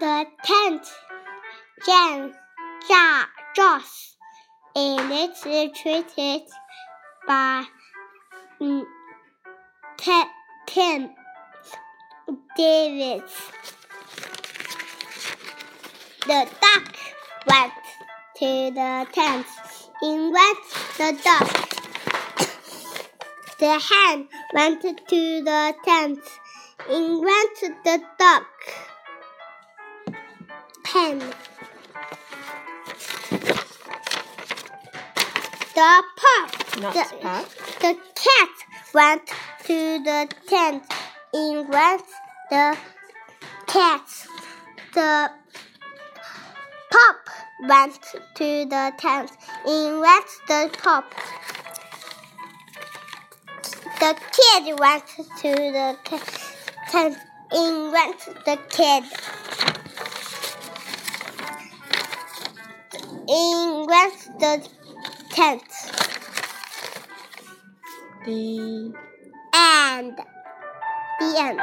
the tent. Jan, Ja, Joss. And it's treated by mm, Te- Tim David. The duck went to the tent. In went the duck. The hen went to the tent. In went the duck. Hen. The pup. Not the, the cat went to the tent. In went the cat. The pup went to the tent. In went the pup. The kid went to the tent. In went the kid. In the tent. The And the end.